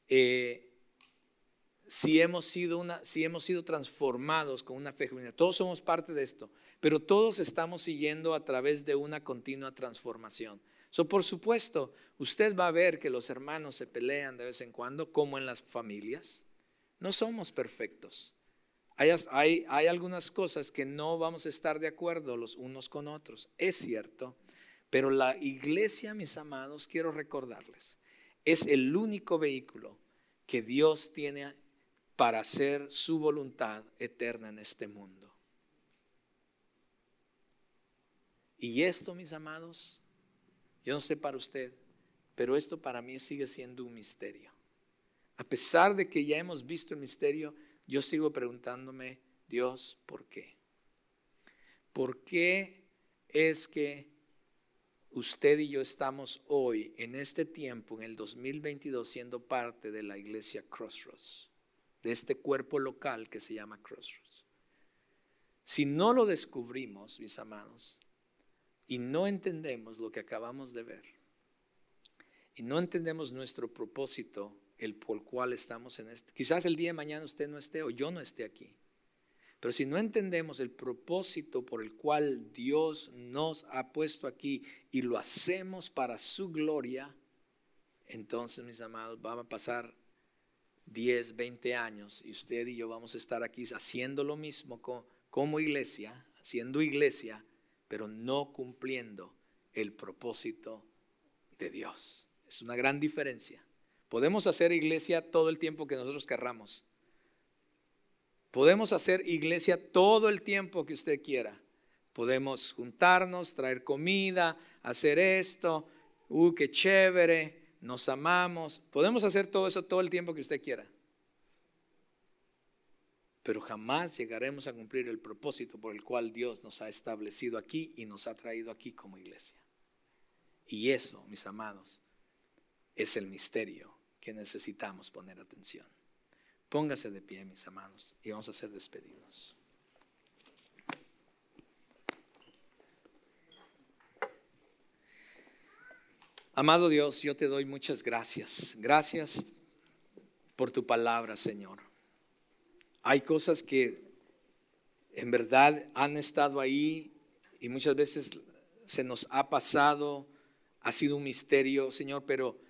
eh, si hemos sido, una, si hemos sido transformados con una fe genuina. Todos somos parte de esto, pero todos estamos siguiendo a través de una continua transformación. So, por supuesto, usted va a ver que los hermanos se pelean de vez en cuando, como en las familias. No somos perfectos. Hay, algunas cosas que no vamos a estar de acuerdo los unos con otros, es cierto, pero la iglesia, mis amados, quiero recordarles, es el único vehículo que Dios tiene para hacer su voluntad eterna en este mundo. Y esto, mis amados, yo no sé para usted, pero esto para mí sigue siendo un misterio. A pesar de que ya hemos visto el misterio, yo sigo preguntándome, Dios, ¿por qué? ¿Por qué es que usted y yo estamos hoy, en este tiempo, en el 2022, siendo parte de la iglesia Crossroads, de este cuerpo local que se llama Crossroads? Si no lo descubrimos, mis amados, y no entendemos lo que acabamos de ver, y no entendemos nuestro propósito, el por cual estamos en este, quizás el día de mañana usted no esté o yo no esté aquí, pero si no entendemos el propósito por el cual Dios nos ha puesto aquí y lo hacemos para su gloria, entonces, mis amados, van a pasar 10, 20 años y usted y yo vamos a estar aquí haciendo lo mismo como iglesia, haciendo iglesia, pero no cumpliendo el propósito de Dios. Es una gran diferencia. Podemos hacer iglesia todo el tiempo que nosotros querramos. Podemos hacer iglesia todo el tiempo que usted quiera. Podemos juntarnos, traer comida, hacer esto. Uh, qué chévere, nos amamos. Podemos hacer todo eso todo el tiempo que usted quiera. Pero jamás llegaremos a cumplir el propósito por el cual Dios nos ha establecido aquí y nos ha traído aquí como iglesia. Y eso, mis amados, es el misterio que necesitamos poner atención. Póngase de pie, mis amados, y vamos a ser despedidos. Amado Dios, yo te doy muchas gracias. Gracias por tu palabra, Señor. Hay cosas que en verdad han estado ahí y muchas veces se nos ha pasado, ha sido un misterio, Señor, pero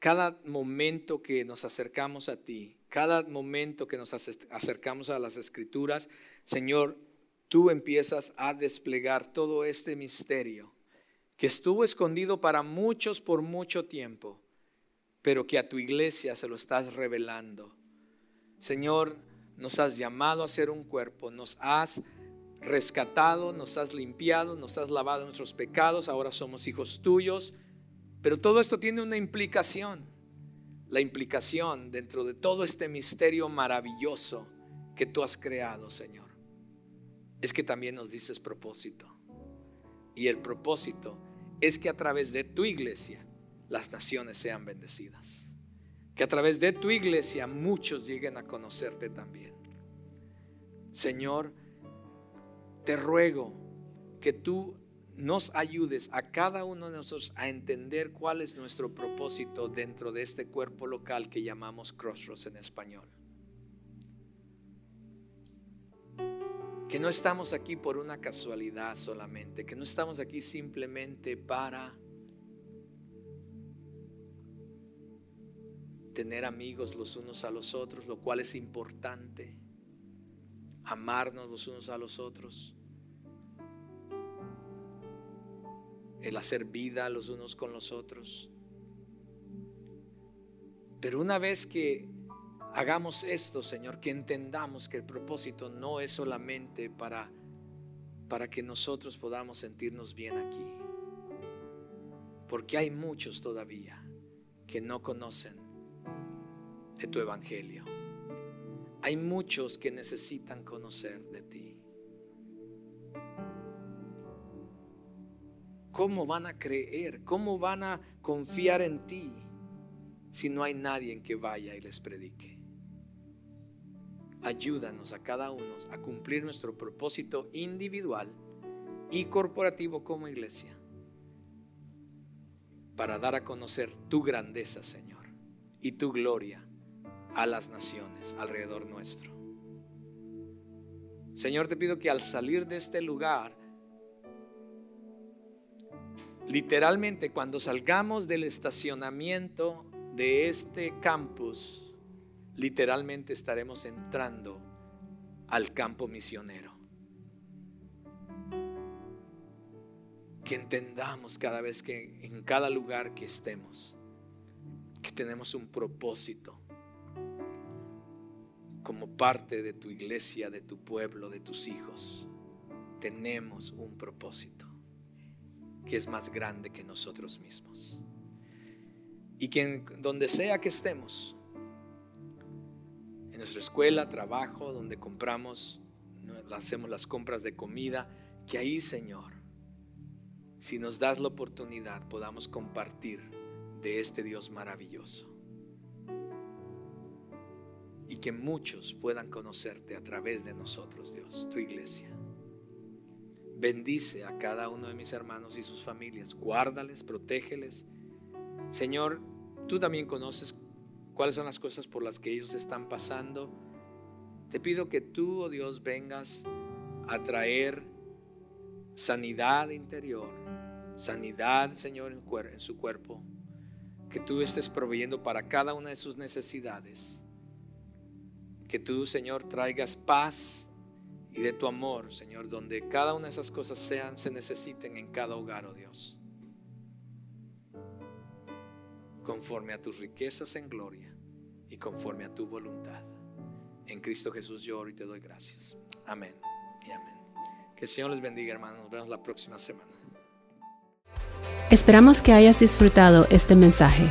cada momento que nos acercamos a ti, cada momento que nos acercamos a las escrituras, Señor, tú empiezas a desplegar todo este misterio que estuvo escondido para muchos por mucho tiempo, pero que a tu iglesia se lo estás revelando. Señor, nos has llamado a ser un cuerpo, nos has rescatado, nos has limpiado, nos has lavado nuestros pecados, ahora somos hijos tuyos pero todo esto tiene una implicación. La implicación dentro de todo este misterio maravilloso que tú has creado, Señor, es que también nos dices propósito. Y el propósito es que a través de tu iglesia las naciones sean bendecidas. Que a través de tu iglesia muchos lleguen a conocerte también. Señor, te ruego que tú nos ayudes a cada uno de nosotros a entender cuál es nuestro propósito dentro de este cuerpo local que llamamos Crossroads en español. Que no estamos aquí por una casualidad solamente, que no estamos aquí simplemente para tener amigos los unos a los otros, lo cual es importante, amarnos los unos a los otros el hacer vida los unos con los otros. Pero una vez que hagamos esto, Señor, que entendamos que el propósito no es solamente para para que nosotros podamos sentirnos bien aquí. Porque hay muchos todavía que no conocen de tu evangelio. Hay muchos que necesitan conocer de ti. ¿Cómo van a creer? ¿Cómo van a confiar en ti si no hay nadie en que vaya y les predique? Ayúdanos a cada uno a cumplir nuestro propósito individual y corporativo como iglesia para dar a conocer tu grandeza, Señor, y tu gloria a las naciones alrededor nuestro. Señor, te pido que al salir de este lugar Literalmente, cuando salgamos del estacionamiento de este campus, literalmente estaremos entrando al campo misionero. Que entendamos cada vez que en cada lugar que estemos, que tenemos un propósito como parte de tu iglesia, de tu pueblo, de tus hijos. Tenemos un propósito que es más grande que nosotros mismos. Y que donde sea que estemos, en nuestra escuela, trabajo, donde compramos, hacemos las compras de comida, que ahí, Señor, si nos das la oportunidad, podamos compartir de este Dios maravilloso. Y que muchos puedan conocerte a través de nosotros, Dios, tu iglesia. Bendice a cada uno de mis hermanos y sus familias. Guárdales, protégeles. Señor, tú también conoces cuáles son las cosas por las que ellos están pasando. Te pido que tú, oh Dios, vengas a traer sanidad interior, sanidad, Señor, en su cuerpo, que tú estés proveyendo para cada una de sus necesidades. Que tú, Señor, traigas paz y de tu amor, Señor, donde cada una de esas cosas sean, se necesiten en cada hogar, oh Dios. Conforme a tus riquezas en gloria y conforme a tu voluntad. En Cristo Jesús yo y te doy gracias. Amén y amén. Que el Señor les bendiga, hermanos. Nos vemos la próxima semana. Esperamos que hayas disfrutado este mensaje.